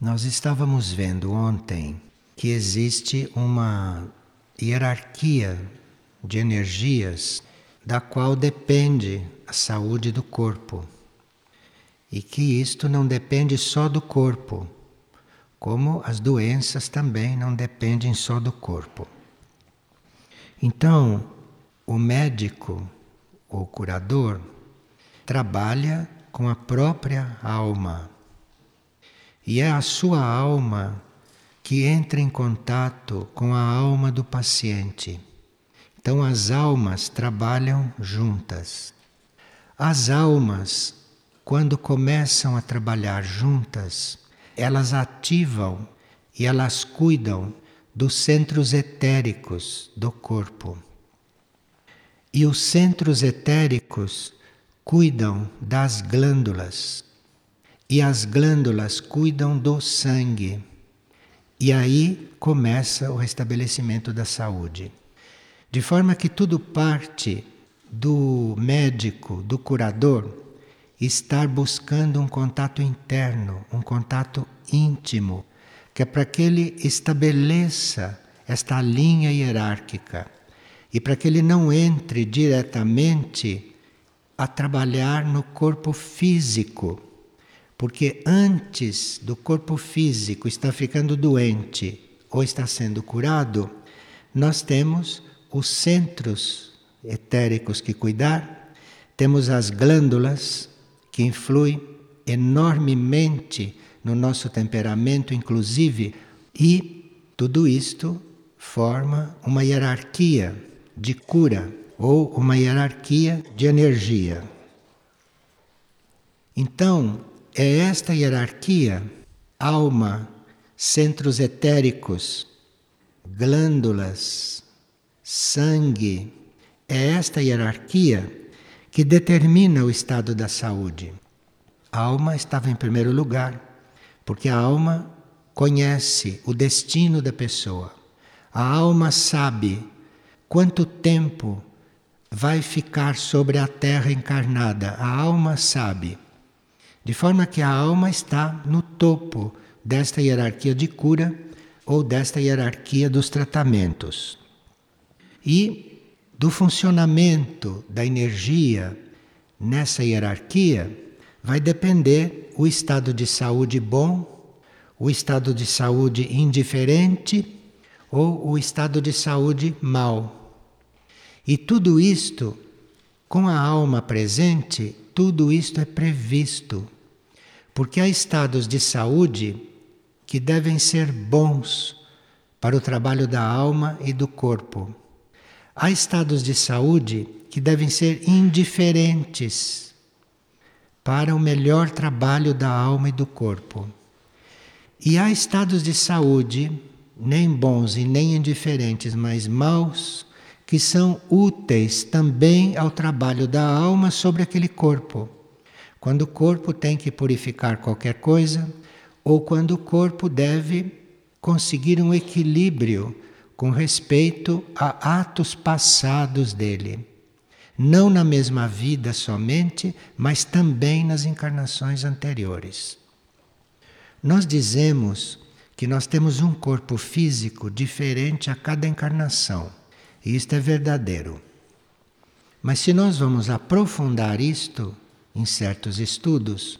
Nós estávamos vendo ontem que existe uma hierarquia de energias da qual depende a saúde do corpo. E que isto não depende só do corpo, como as doenças também não dependem só do corpo. Então, o médico ou curador trabalha com a própria alma. E é a sua alma que entra em contato com a alma do paciente. Então as almas trabalham juntas. As almas, quando começam a trabalhar juntas, elas ativam e elas cuidam dos centros etéricos do corpo. E os centros etéricos cuidam das glândulas. E as glândulas cuidam do sangue. E aí começa o restabelecimento da saúde. De forma que tudo parte do médico, do curador, estar buscando um contato interno, um contato íntimo, que é para que ele estabeleça esta linha hierárquica e para que ele não entre diretamente a trabalhar no corpo físico, porque antes do corpo físico estar ficando doente ou está sendo curado, nós temos os centros etéricos que cuidar, temos as glândulas que influi enormemente no nosso temperamento, inclusive, e tudo isto forma uma hierarquia de cura ou uma hierarquia de energia. Então, é esta hierarquia, alma, centros etéricos, glândulas, sangue, é esta hierarquia que determina o estado da saúde. A alma estava em primeiro lugar, porque a alma conhece o destino da pessoa. A alma sabe quanto tempo vai ficar sobre a terra encarnada. A alma sabe. De forma que a alma está no topo desta hierarquia de cura ou desta hierarquia dos tratamentos. E do funcionamento da energia nessa hierarquia vai depender o estado de saúde bom, o estado de saúde indiferente ou o estado de saúde mau. E tudo isto, com a alma presente, tudo isto é previsto. Porque há estados de saúde que devem ser bons para o trabalho da alma e do corpo. Há estados de saúde que devem ser indiferentes para o melhor trabalho da alma e do corpo. E há estados de saúde, nem bons e nem indiferentes, mas maus, que são úteis também ao trabalho da alma sobre aquele corpo. Quando o corpo tem que purificar qualquer coisa, ou quando o corpo deve conseguir um equilíbrio com respeito a atos passados dele. Não na mesma vida somente, mas também nas encarnações anteriores. Nós dizemos que nós temos um corpo físico diferente a cada encarnação, e isto é verdadeiro. Mas se nós vamos aprofundar isto em certos estudos,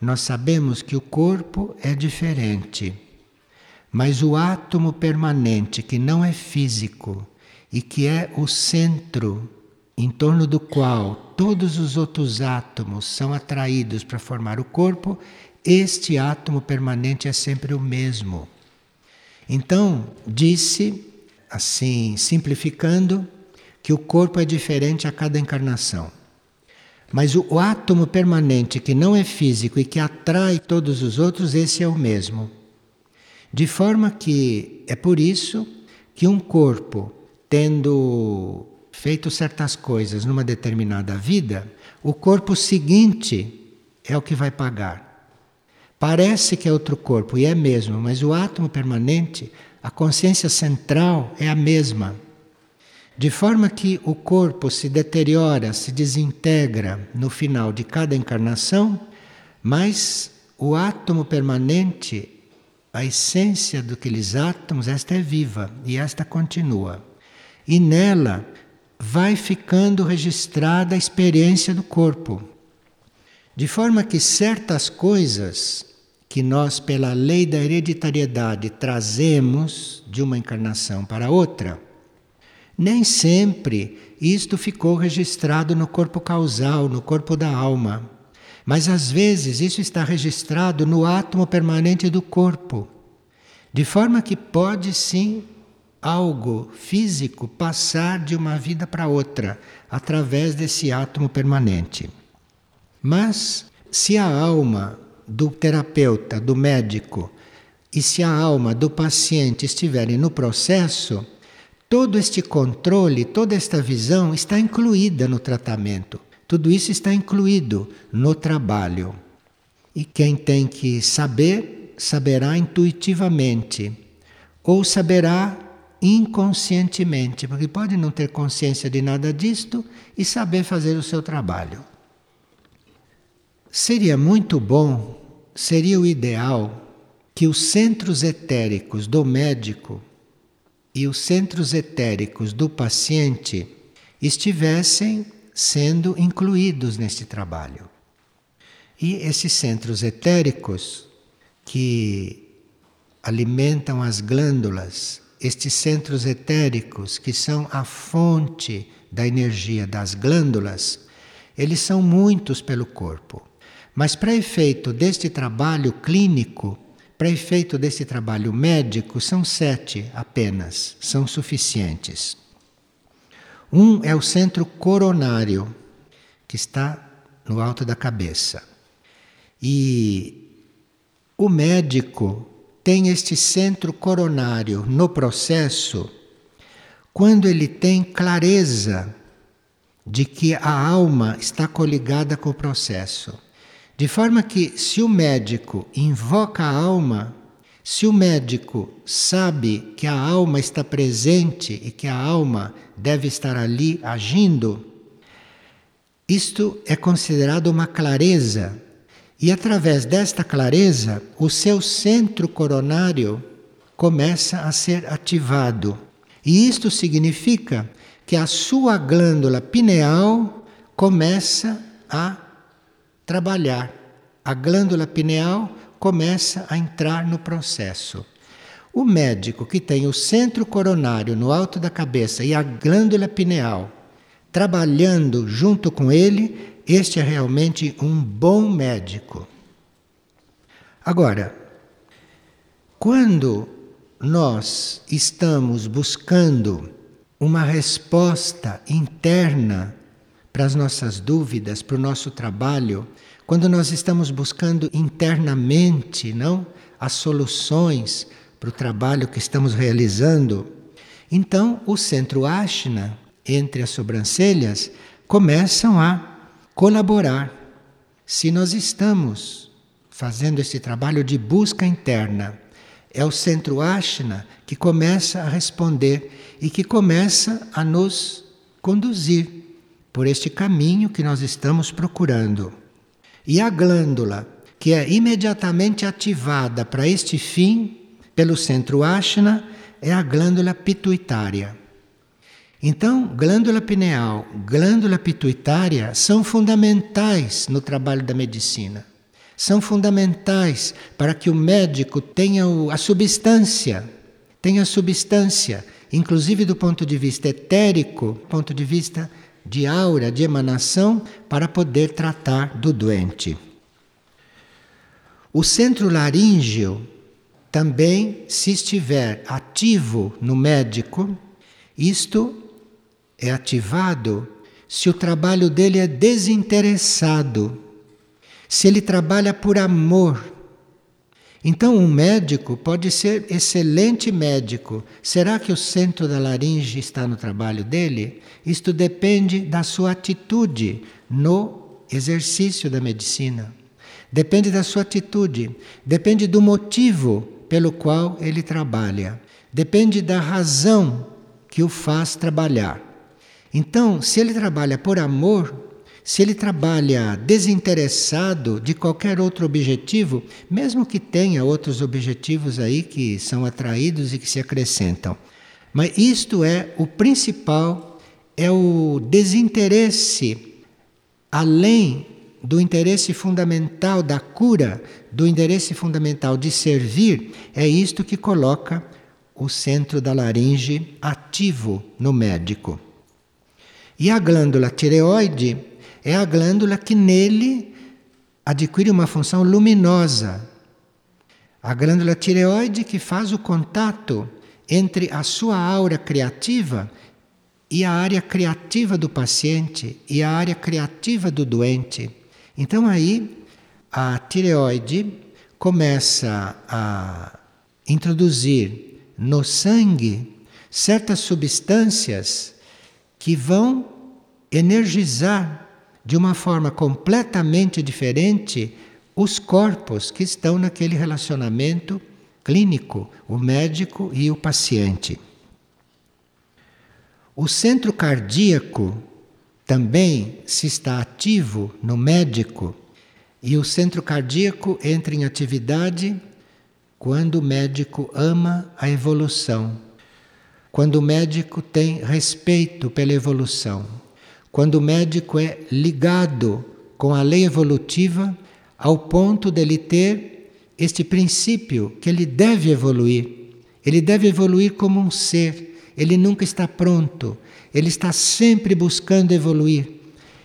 nós sabemos que o corpo é diferente mas o átomo permanente, que não é físico e que é o centro em torno do qual todos os outros átomos são atraídos para formar o corpo, este átomo permanente é sempre o mesmo. Então, disse, assim, simplificando, que o corpo é diferente a cada encarnação. Mas o, o átomo permanente que não é físico e que atrai todos os outros, esse é o mesmo. De forma que é por isso que um corpo, tendo feito certas coisas numa determinada vida, o corpo seguinte é o que vai pagar. Parece que é outro corpo, e é mesmo, mas o átomo permanente, a consciência central é a mesma. De forma que o corpo se deteriora, se desintegra no final de cada encarnação, mas o átomo permanente a essência daqueles átomos, esta é viva e esta continua. E nela vai ficando registrada a experiência do corpo. De forma que certas coisas que nós, pela lei da hereditariedade, trazemos de uma encarnação para outra, nem sempre isto ficou registrado no corpo causal, no corpo da alma. Mas às vezes isso está registrado no átomo permanente do corpo. De forma que pode sim algo físico passar de uma vida para outra através desse átomo permanente. Mas se a alma do terapeuta, do médico, e se a alma do paciente estiverem no processo, todo este controle, toda esta visão está incluída no tratamento. Tudo isso está incluído no trabalho. E quem tem que saber, saberá intuitivamente, ou saberá inconscientemente, porque pode não ter consciência de nada disto e saber fazer o seu trabalho. Seria muito bom, seria o ideal que os centros etéricos do médico e os centros etéricos do paciente estivessem sendo incluídos neste trabalho. E esses centros etéricos que alimentam as glândulas estes centros etéricos, que são a fonte da energia das glândulas, eles são muitos pelo corpo. Mas para efeito deste trabalho clínico, para efeito desse trabalho médico, são sete apenas, são suficientes. Um é o centro coronário, que está no alto da cabeça. E o médico tem este centro coronário no processo quando ele tem clareza de que a alma está coligada com o processo. De forma que, se o médico invoca a alma, se o médico sabe que a alma está presente e que a alma deve estar ali agindo, isto é considerado uma clareza e através desta clareza, o seu centro coronário começa a ser ativado. E isto significa que a sua glândula pineal começa a trabalhar. A glândula pineal começa a entrar no processo. O médico que tem o centro coronário no alto da cabeça e a glândula pineal trabalhando junto com ele, este é realmente um bom médico. Agora, quando nós estamos buscando uma resposta interna para as nossas dúvidas, para o nosso trabalho, quando nós estamos buscando internamente, não, as soluções para o trabalho que estamos realizando, então o centro Ashna entre as sobrancelhas começam a colaborar. Se nós estamos fazendo esse trabalho de busca interna, é o centro Ashna que começa a responder e que começa a nos conduzir por este caminho que nós estamos procurando. E a glândula, que é imediatamente ativada para este fim pelo centro Ashna, é a glândula pituitária. Então, glândula pineal, glândula pituitária são fundamentais no trabalho da medicina. São fundamentais para que o médico tenha a substância, tenha a substância, inclusive do ponto de vista etérico, ponto de vista de aura, de emanação, para poder tratar do doente. O centro laríngeo também, se estiver ativo no médico, isto é ativado se o trabalho dele é desinteressado, se ele trabalha por amor. Então, um médico pode ser excelente médico. Será que o centro da laringe está no trabalho dele? Isto depende da sua atitude no exercício da medicina. Depende da sua atitude, depende do motivo pelo qual ele trabalha, depende da razão que o faz trabalhar. Então, se ele trabalha por amor, se ele trabalha desinteressado de qualquer outro objetivo, mesmo que tenha outros objetivos aí que são atraídos e que se acrescentam. Mas isto é o principal, é o desinteresse além do interesse fundamental da cura, do interesse fundamental de servir, é isto que coloca o centro da laringe ativo no médico. E a glândula tireoide é a glândula que nele adquire uma função luminosa. A glândula tireoide que faz o contato entre a sua aura criativa e a área criativa do paciente e a área criativa do doente. Então aí a tireoide começa a introduzir no sangue certas substâncias que vão energizar de uma forma completamente diferente os corpos que estão naquele relacionamento clínico, o médico e o paciente. O centro cardíaco também se está ativo no médico e o centro cardíaco entra em atividade quando o médico ama a evolução, quando o médico tem respeito pela evolução, quando o médico é ligado com a lei evolutiva ao ponto dele ter este princípio que ele deve evoluir. Ele deve evoluir como um ser, ele nunca está pronto, ele está sempre buscando evoluir.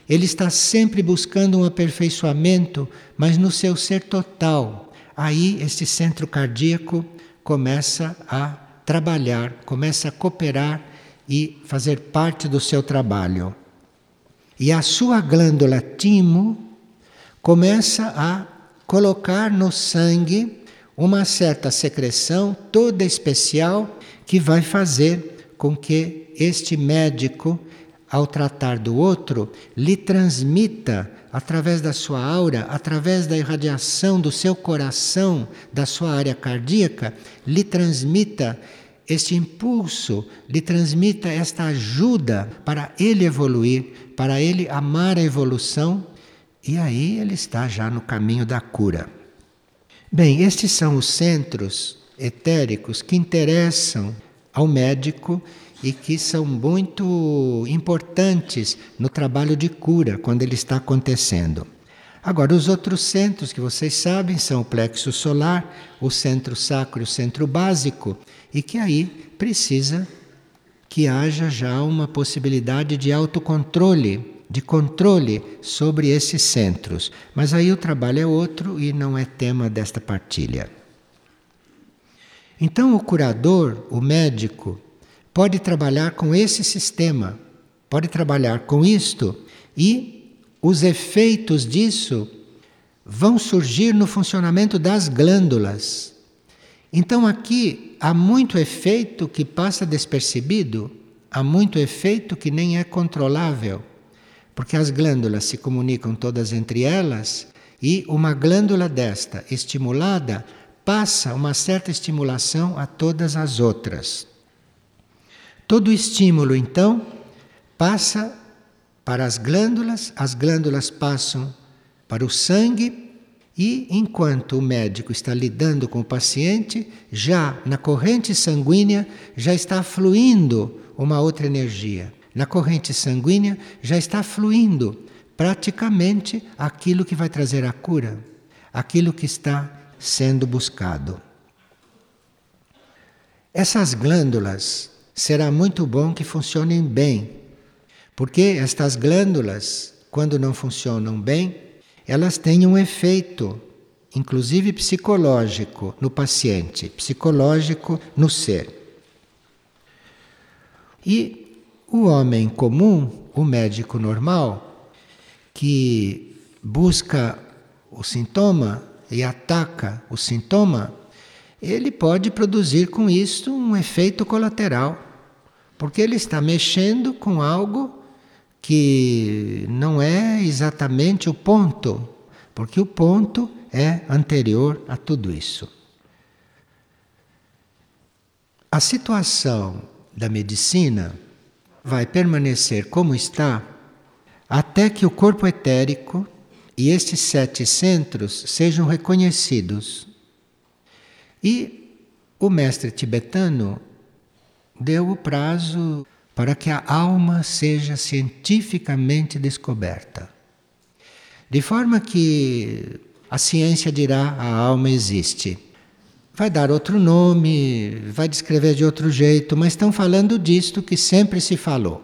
Ele está sempre buscando um aperfeiçoamento, mas no seu ser total. Aí este centro cardíaco começa a trabalhar, começa a cooperar e fazer parte do seu trabalho. E a sua glândula timo começa a colocar no sangue uma certa secreção toda especial que vai fazer com que este médico, ao tratar do outro, lhe transmita através da sua aura, através da irradiação do seu coração, da sua área cardíaca, lhe transmita este impulso, lhe transmita esta ajuda para ele evoluir, para ele amar a evolução, e aí ele está já no caminho da cura. Bem, estes são os centros etéricos que interessam ao médico e que são muito importantes no trabalho de cura quando ele está acontecendo. Agora, os outros centros que vocês sabem são o plexo solar, o centro sacro e o centro básico, e que aí precisa que haja já uma possibilidade de autocontrole, de controle sobre esses centros. Mas aí o trabalho é outro e não é tema desta partilha. Então, o curador, o médico, pode trabalhar com esse sistema, pode trabalhar com isto e os efeitos disso vão surgir no funcionamento das glândulas. Então aqui há muito efeito que passa despercebido, há muito efeito que nem é controlável, porque as glândulas se comunicam todas entre elas e uma glândula desta estimulada passa uma certa estimulação a todas as outras. Todo estímulo, então, passa para as glândulas, as glândulas passam para o sangue e enquanto o médico está lidando com o paciente, já na corrente sanguínea já está fluindo uma outra energia. Na corrente sanguínea já está fluindo praticamente aquilo que vai trazer a cura, aquilo que está sendo buscado. Essas glândulas será muito bom que funcionem bem, porque estas glândulas, quando não funcionam bem, elas têm um efeito, inclusive psicológico, no paciente, psicológico no ser. E o homem comum, o médico normal, que busca o sintoma e ataca o sintoma, ele pode produzir com isso um efeito colateral porque ele está mexendo com algo que não é exatamente o ponto, porque o ponto é anterior a tudo isso. A situação da medicina vai permanecer como está até que o corpo etérico e estes sete centros sejam reconhecidos. E o mestre tibetano deu o prazo para que a alma seja cientificamente descoberta. De forma que a ciência dirá a alma existe. Vai dar outro nome, vai descrever de outro jeito, mas estão falando disto que sempre se falou.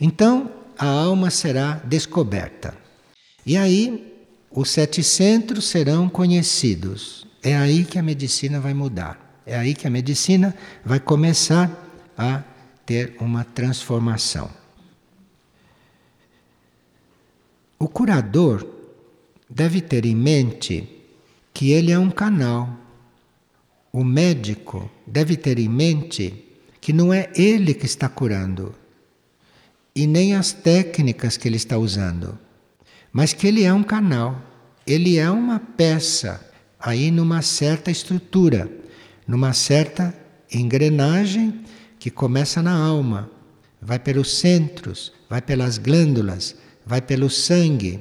Então, a alma será descoberta. E aí, os sete centros serão conhecidos. É aí que a medicina vai mudar. É aí que a medicina vai começar a ter uma transformação. O curador deve ter em mente que ele é um canal. O médico deve ter em mente que não é ele que está curando e nem as técnicas que ele está usando, mas que ele é um canal, ele é uma peça aí numa certa estrutura, numa certa engrenagem que começa na alma, vai pelos centros, vai pelas glândulas, vai pelo sangue.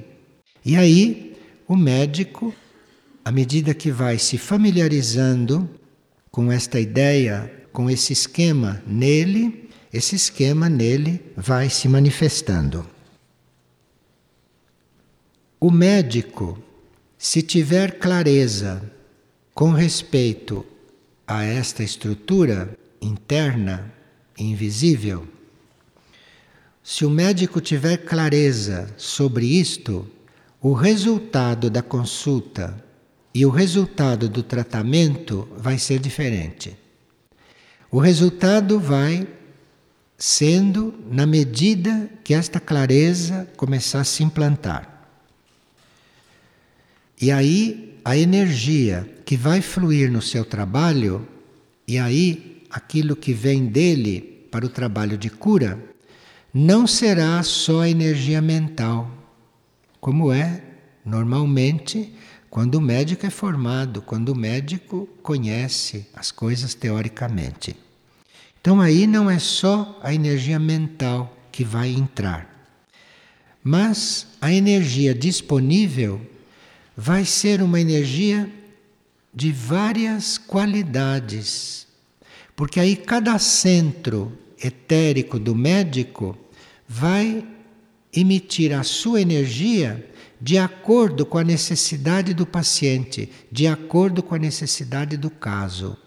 E aí, o médico, à medida que vai se familiarizando com esta ideia, com esse esquema nele, esse esquema nele vai se manifestando. O médico, se tiver clareza com respeito a esta estrutura interna, invisível, se o médico tiver clareza sobre isto, o resultado da consulta e o resultado do tratamento vai ser diferente. O resultado vai sendo na medida que esta clareza começar a se implantar. E aí a energia que vai fluir no seu trabalho, e aí aquilo que vem dele para o trabalho de cura, não será só energia mental, como é normalmente quando o médico é formado, quando o médico conhece as coisas teoricamente. Então aí não é só a energia mental que vai entrar, mas a energia disponível vai ser uma energia de várias qualidades, porque aí cada centro etérico do médico vai emitir a sua energia de acordo com a necessidade do paciente, de acordo com a necessidade do caso.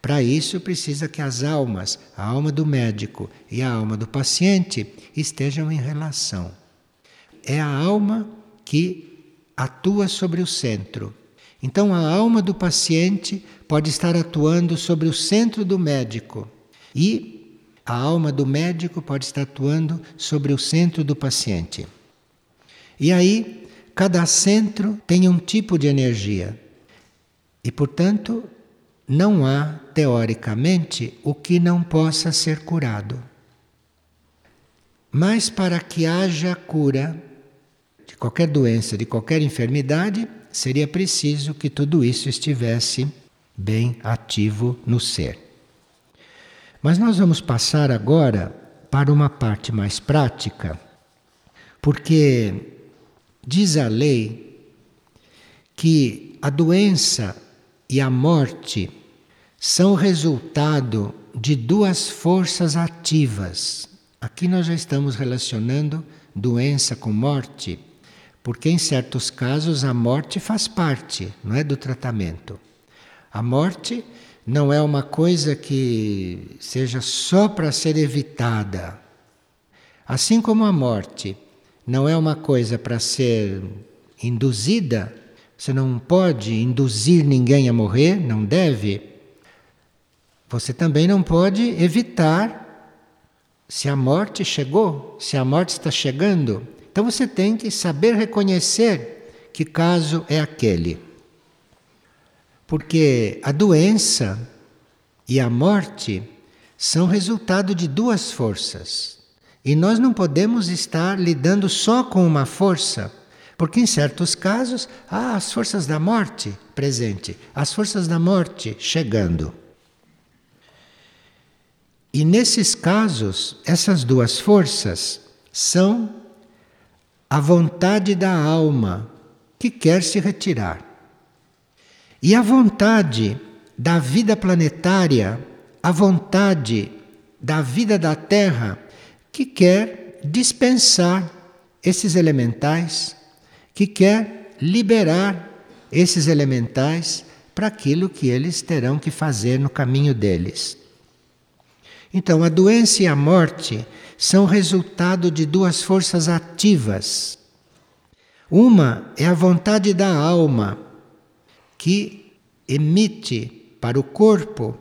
Para isso, precisa que as almas, a alma do médico e a alma do paciente, estejam em relação. É a alma que atua sobre o centro. Então, a alma do paciente pode estar atuando sobre o centro do médico e a alma do médico pode estar atuando sobre o centro do paciente. E aí, cada centro tem um tipo de energia. E, portanto, não há, teoricamente, o que não possa ser curado. Mas para que haja cura de qualquer doença, de qualquer enfermidade, seria preciso que tudo isso estivesse bem ativo no ser. Mas nós vamos passar agora para uma parte mais prática, porque diz a lei que a doença e a morte são resultado de duas forças ativas. Aqui nós já estamos relacionando doença com morte, porque em certos casos a morte faz parte, não é do tratamento. A morte não é uma coisa que seja só para ser evitada. Assim como a morte não é uma coisa para ser induzida, você não pode induzir ninguém a morrer, não deve. Você também não pode evitar se a morte chegou, se a morte está chegando. Então você tem que saber reconhecer que caso é aquele. Porque a doença e a morte são resultado de duas forças. E nós não podemos estar lidando só com uma força, porque em certos casos há as forças da morte presente, as forças da morte chegando. E nesses casos, essas duas forças são a vontade da alma que quer se retirar. E a vontade da vida planetária, a vontade da vida da Terra que quer dispensar esses elementais, que quer liberar esses elementais para aquilo que eles terão que fazer no caminho deles. Então, a doença e a morte são resultado de duas forças ativas. Uma é a vontade da alma, que emite para o corpo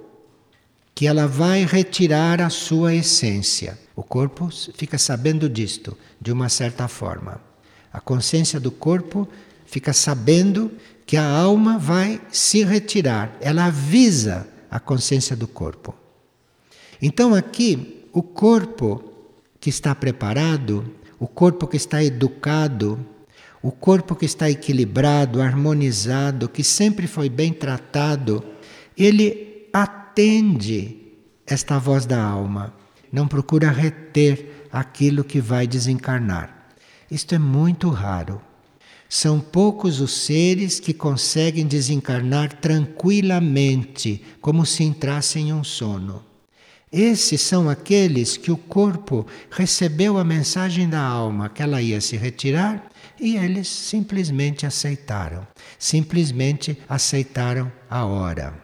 que ela vai retirar a sua essência. O corpo fica sabendo disto, de uma certa forma. A consciência do corpo fica sabendo que a alma vai se retirar. Ela avisa a consciência do corpo. Então, aqui, o corpo que está preparado, o corpo que está educado, o corpo que está equilibrado, harmonizado, que sempre foi bem tratado, ele atende esta voz da alma, não procura reter aquilo que vai desencarnar. Isto é muito raro. São poucos os seres que conseguem desencarnar tranquilamente, como se entrassem em um sono. Esses são aqueles que o corpo recebeu a mensagem da alma que ela ia se retirar e eles simplesmente aceitaram. Simplesmente aceitaram a hora.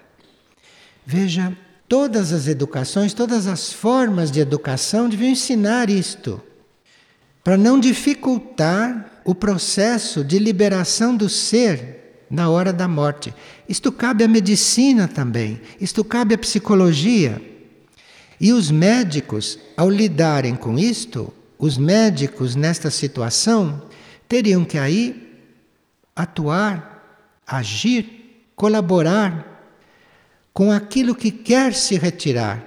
Veja, todas as educações, todas as formas de educação deviam ensinar isto, para não dificultar o processo de liberação do ser na hora da morte. Isto cabe à medicina também, isto cabe à psicologia. E os médicos, ao lidarem com isto, os médicos nesta situação teriam que aí atuar, agir, colaborar com aquilo que quer se retirar,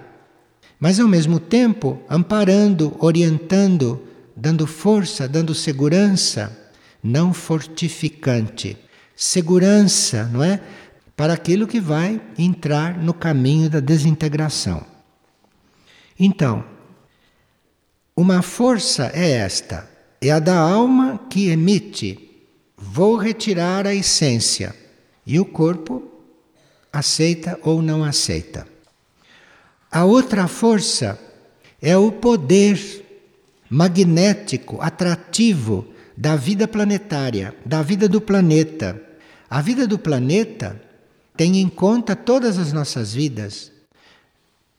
mas ao mesmo tempo amparando, orientando, dando força, dando segurança, não fortificante. Segurança, não é? Para aquilo que vai entrar no caminho da desintegração. Então, uma força é esta, é a da alma que emite: vou retirar a essência, e o corpo aceita ou não aceita. A outra força é o poder magnético, atrativo da vida planetária, da vida do planeta. A vida do planeta tem em conta todas as nossas vidas.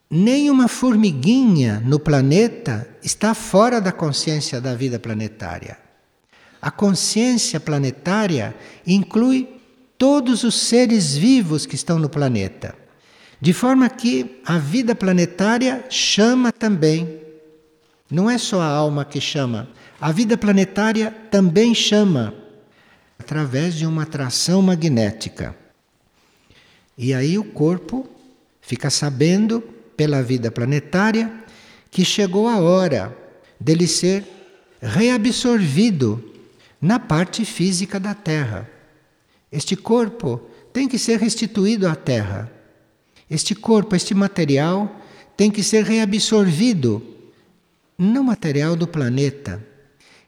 Nenhuma formiguinha no planeta está fora da consciência da vida planetária. A consciência planetária inclui todos os seres vivos que estão no planeta. De forma que a vida planetária chama também. Não é só a alma que chama, a vida planetária também chama, através de uma atração magnética. E aí o corpo fica sabendo pela vida planetária que chegou a hora dele ser reabsorvido na parte física da Terra. Este corpo tem que ser restituído à Terra. Este corpo, este material, tem que ser reabsorvido no material do planeta.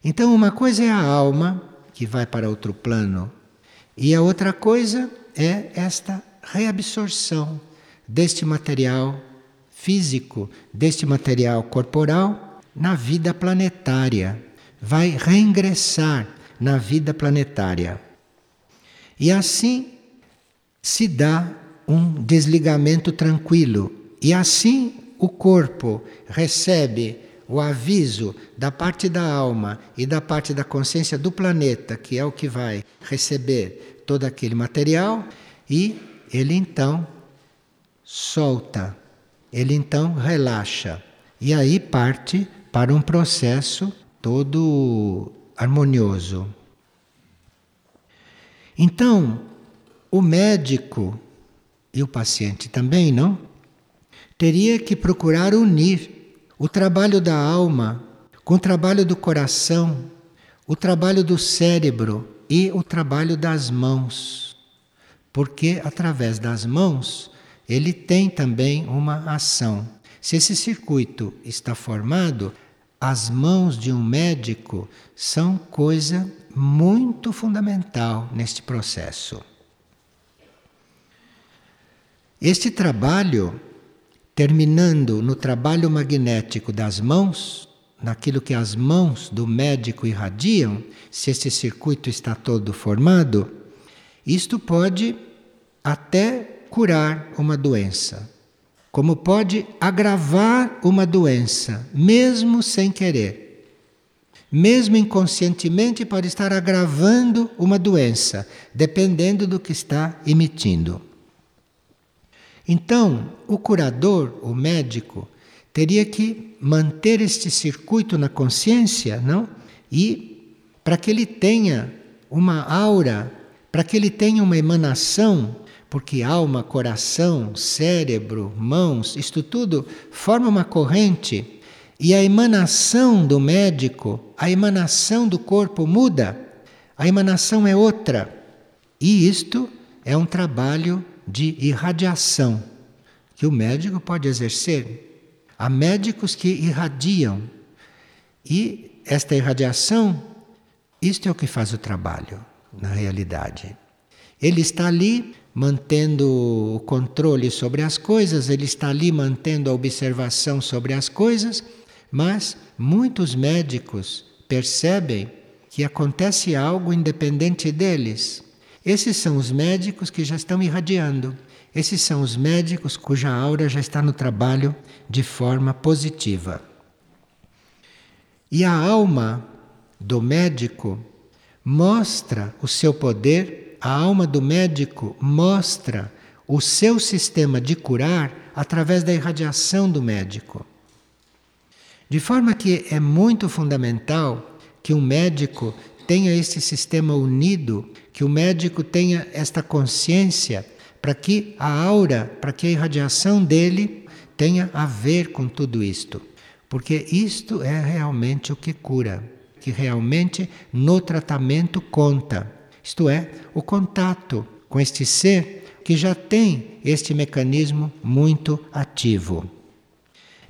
Então, uma coisa é a alma, que vai para outro plano, e a outra coisa é esta reabsorção deste material físico deste material corporal na vida planetária, vai reingressar na vida planetária. E assim se dá um desligamento tranquilo, e assim o corpo recebe o aviso da parte da alma e da parte da consciência do planeta, que é o que vai receber todo aquele material, e ele então solta ele então relaxa e aí parte para um processo todo harmonioso. Então, o médico e o paciente também, não? Teria que procurar unir o trabalho da alma com o trabalho do coração, o trabalho do cérebro e o trabalho das mãos. Porque através das mãos ele tem também uma ação. Se esse circuito está formado, as mãos de um médico são coisa muito fundamental neste processo. Este trabalho, terminando no trabalho magnético das mãos, naquilo que as mãos do médico irradiam, se esse circuito está todo formado, isto pode até curar uma doença, como pode agravar uma doença, mesmo sem querer. Mesmo inconscientemente, pode estar agravando uma doença, dependendo do que está emitindo. Então, o curador, o médico, teria que manter este circuito na consciência, não? E para que ele tenha uma aura, para que ele tenha uma emanação, porque alma, coração, cérebro, mãos, isto tudo forma uma corrente e a emanação do médico, a emanação do corpo muda, a emanação é outra. E isto é um trabalho de irradiação que o médico pode exercer Há médicos que irradiam. E esta irradiação, isto é o que faz o trabalho, na realidade. Ele está ali mantendo o controle sobre as coisas, ele está ali mantendo a observação sobre as coisas, mas muitos médicos percebem que acontece algo independente deles. Esses são os médicos que já estão irradiando. Esses são os médicos cuja aura já está no trabalho de forma positiva. E a alma do médico mostra o seu poder, a alma do médico mostra o seu sistema de curar através da irradiação do médico. De forma que é muito fundamental que um médico tenha esse sistema unido, que o médico tenha esta consciência para que a aura, para que a irradiação dele tenha a ver com tudo isto. Porque isto é realmente o que cura, que realmente no tratamento conta. Isto é, o contato com este ser que já tem este mecanismo muito ativo.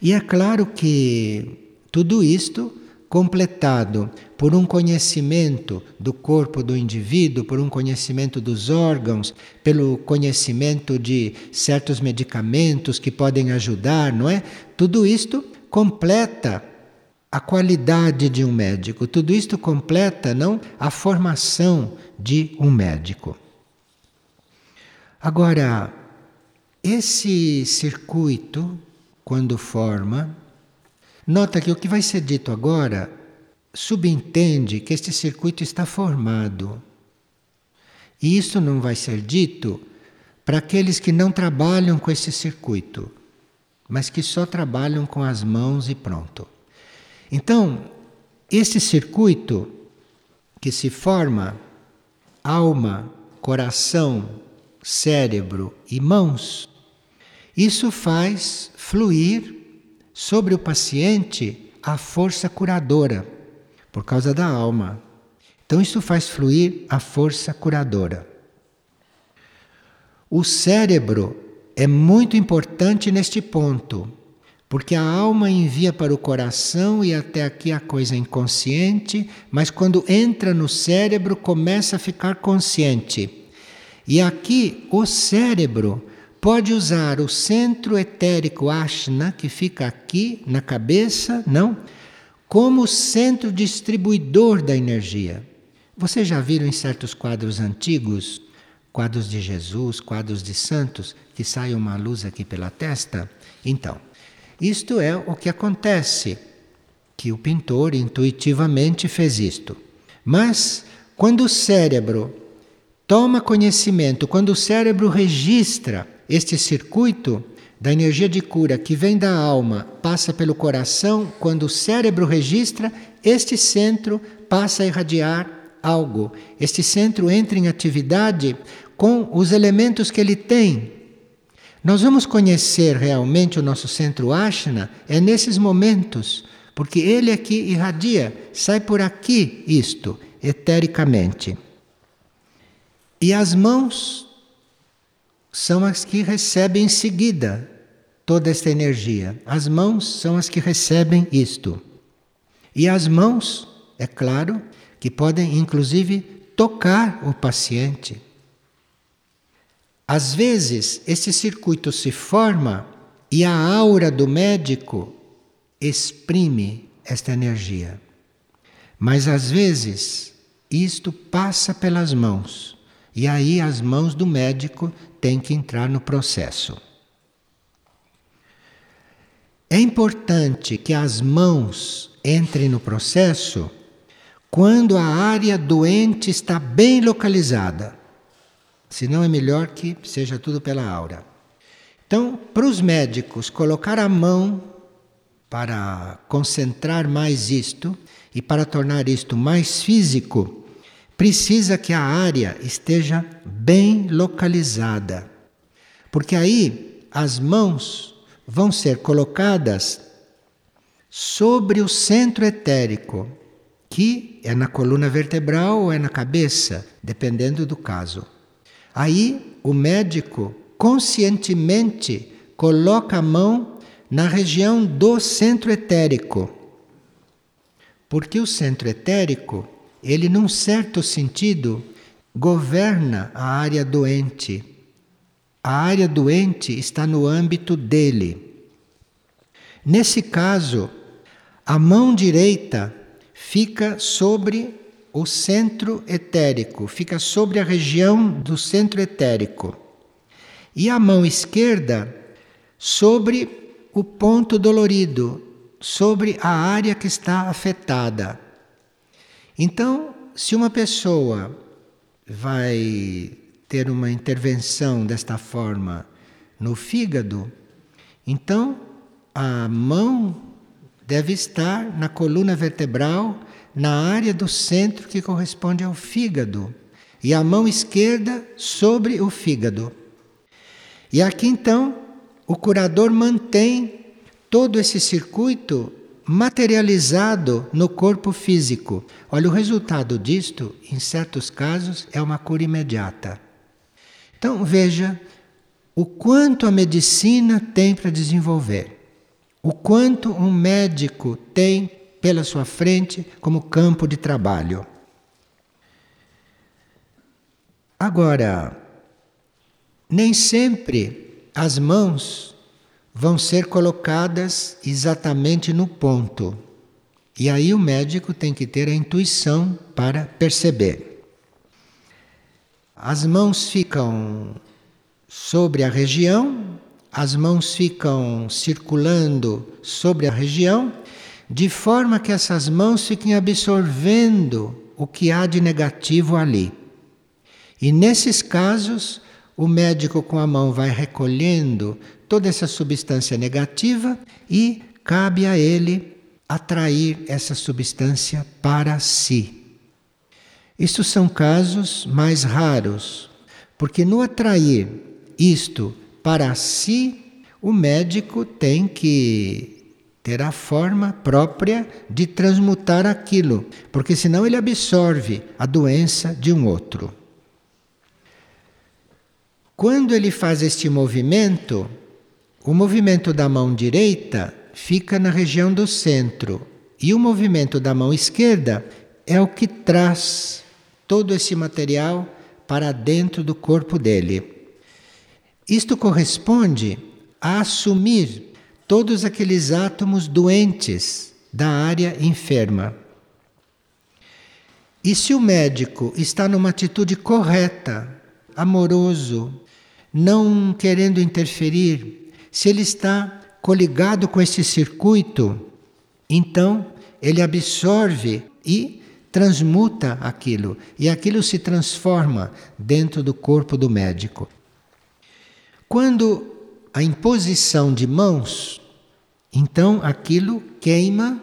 E é claro que tudo isto completado por um conhecimento do corpo do indivíduo, por um conhecimento dos órgãos, pelo conhecimento de certos medicamentos que podem ajudar, não é? Tudo isto completa a qualidade de um médico, tudo isto completa, não, a formação de um médico. Agora, esse circuito, quando forma, Nota que o que vai ser dito agora subentende que este circuito está formado. E isso não vai ser dito para aqueles que não trabalham com esse circuito, mas que só trabalham com as mãos e pronto. Então, esse circuito que se forma alma, coração, cérebro e mãos, isso faz fluir sobre o paciente a força curadora, por causa da alma. Então, isso faz fluir a força curadora. O cérebro é muito importante neste ponto, porque a alma envia para o coração e até aqui a coisa inconsciente, mas quando entra no cérebro começa a ficar consciente. E aqui o cérebro pode usar o centro etérico Ashna, que fica aqui na cabeça, não? Como centro distribuidor da energia. Vocês já viram em certos quadros antigos, quadros de Jesus, quadros de santos, que sai uma luz aqui pela testa? Então, isto é o que acontece, que o pintor intuitivamente fez isto. Mas, quando o cérebro toma conhecimento, quando o cérebro registra este circuito da energia de cura que vem da alma passa pelo coração, quando o cérebro registra, este centro passa a irradiar algo. Este centro entra em atividade com os elementos que ele tem. Nós vamos conhecer realmente o nosso centro Ashna é nesses momentos, porque ele aqui irradia, sai por aqui isto, etericamente. E as mãos são as que recebem em seguida toda esta energia. As mãos são as que recebem isto. E as mãos, é claro, que podem inclusive tocar o paciente. Às vezes, esse circuito se forma e a aura do médico exprime esta energia. Mas às vezes, isto passa pelas mãos. E aí as mãos do médico têm que entrar no processo. É importante que as mãos entrem no processo quando a área doente está bem localizada. Senão é melhor que seja tudo pela aura. Então, para os médicos, colocar a mão para concentrar mais isto e para tornar isto mais físico, precisa que a área esteja bem localizada. Porque aí as mãos vão ser colocadas sobre o centro etérico, que é na coluna vertebral ou é na cabeça, dependendo do caso. Aí o médico conscientemente coloca a mão na região do centro etérico. Porque o centro etérico, ele num certo sentido governa a área doente. A área doente está no âmbito dele. Nesse caso, a mão direita fica sobre o centro etérico, fica sobre a região do centro etérico. E a mão esquerda sobre o ponto dolorido, sobre a área que está afetada. Então, se uma pessoa vai ter uma intervenção desta forma no fígado, então a mão deve estar na coluna vertebral, na área do centro que corresponde ao fígado, e a mão esquerda sobre o fígado. E aqui então o curador mantém todo esse circuito materializado no corpo físico. Olha, o resultado disto, em certos casos, é uma cura imediata. Então veja o quanto a medicina tem para desenvolver, o quanto um médico tem pela sua frente como campo de trabalho. Agora, nem sempre as mãos vão ser colocadas exatamente no ponto. E aí o médico tem que ter a intuição para perceber. As mãos ficam sobre a região, as mãos ficam circulando sobre a região, de forma que essas mãos fiquem absorvendo o que há de negativo ali. E nesses casos, o médico com a mão vai recolhendo toda essa substância negativa e cabe a ele atrair essa substância para si. Estes são casos mais raros, porque no atrair isto para si, o médico tem que ter a forma própria de transmutar aquilo, porque senão ele absorve a doença de um outro. Quando ele faz este movimento, o movimento da mão direita fica na região do centro e o movimento da mão esquerda é o que traz todo esse material para dentro do corpo dele. Isto corresponde a assumir todos aqueles átomos doentes da área enferma. E se o médico está numa atitude correta, amoroso, não querendo interferir, se ele está coligado com esse circuito, então ele absorve e transmuta aquilo e aquilo se transforma dentro do corpo do médico. Quando a imposição de mãos, então aquilo queima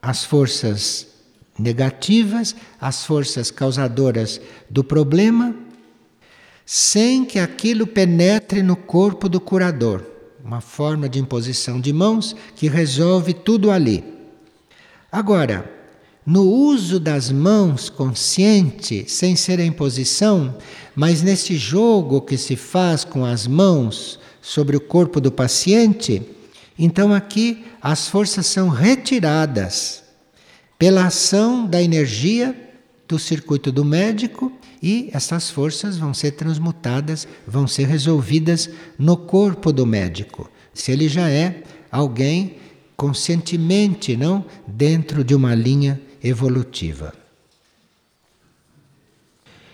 as forças negativas, as forças causadoras do problema, sem que aquilo penetre no corpo do curador. Uma forma de imposição de mãos que resolve tudo ali. Agora, no uso das mãos consciente, sem ser em posição, mas nesse jogo que se faz com as mãos sobre o corpo do paciente, então aqui as forças são retiradas pela ação da energia do circuito do médico e essas forças vão ser transmutadas, vão ser resolvidas no corpo do médico. Se ele já é alguém conscientemente, não dentro de uma linha evolutiva.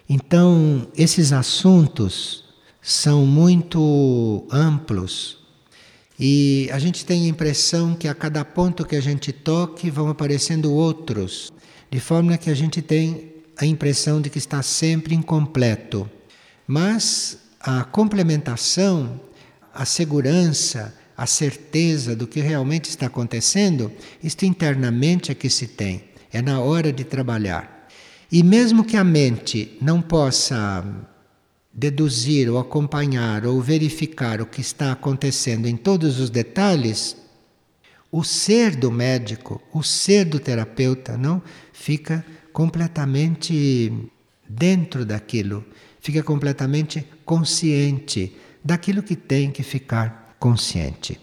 Então, esses assuntos são muito amplos e a gente tem a impressão que a cada ponto que a gente toque vão aparecendo outros, de forma que a gente tem a impressão de que está sempre incompleto. Mas a complementação, a segurança, a certeza do que realmente está acontecendo, isto internamente é que se tem, é na hora de trabalhar. E mesmo que a mente não possa deduzir ou acompanhar ou verificar o que está acontecendo em todos os detalhes, o ser do médico, o ser do terapeuta, não fica completamente dentro daquilo, fica completamente consciente daquilo que tem que ficar consciente.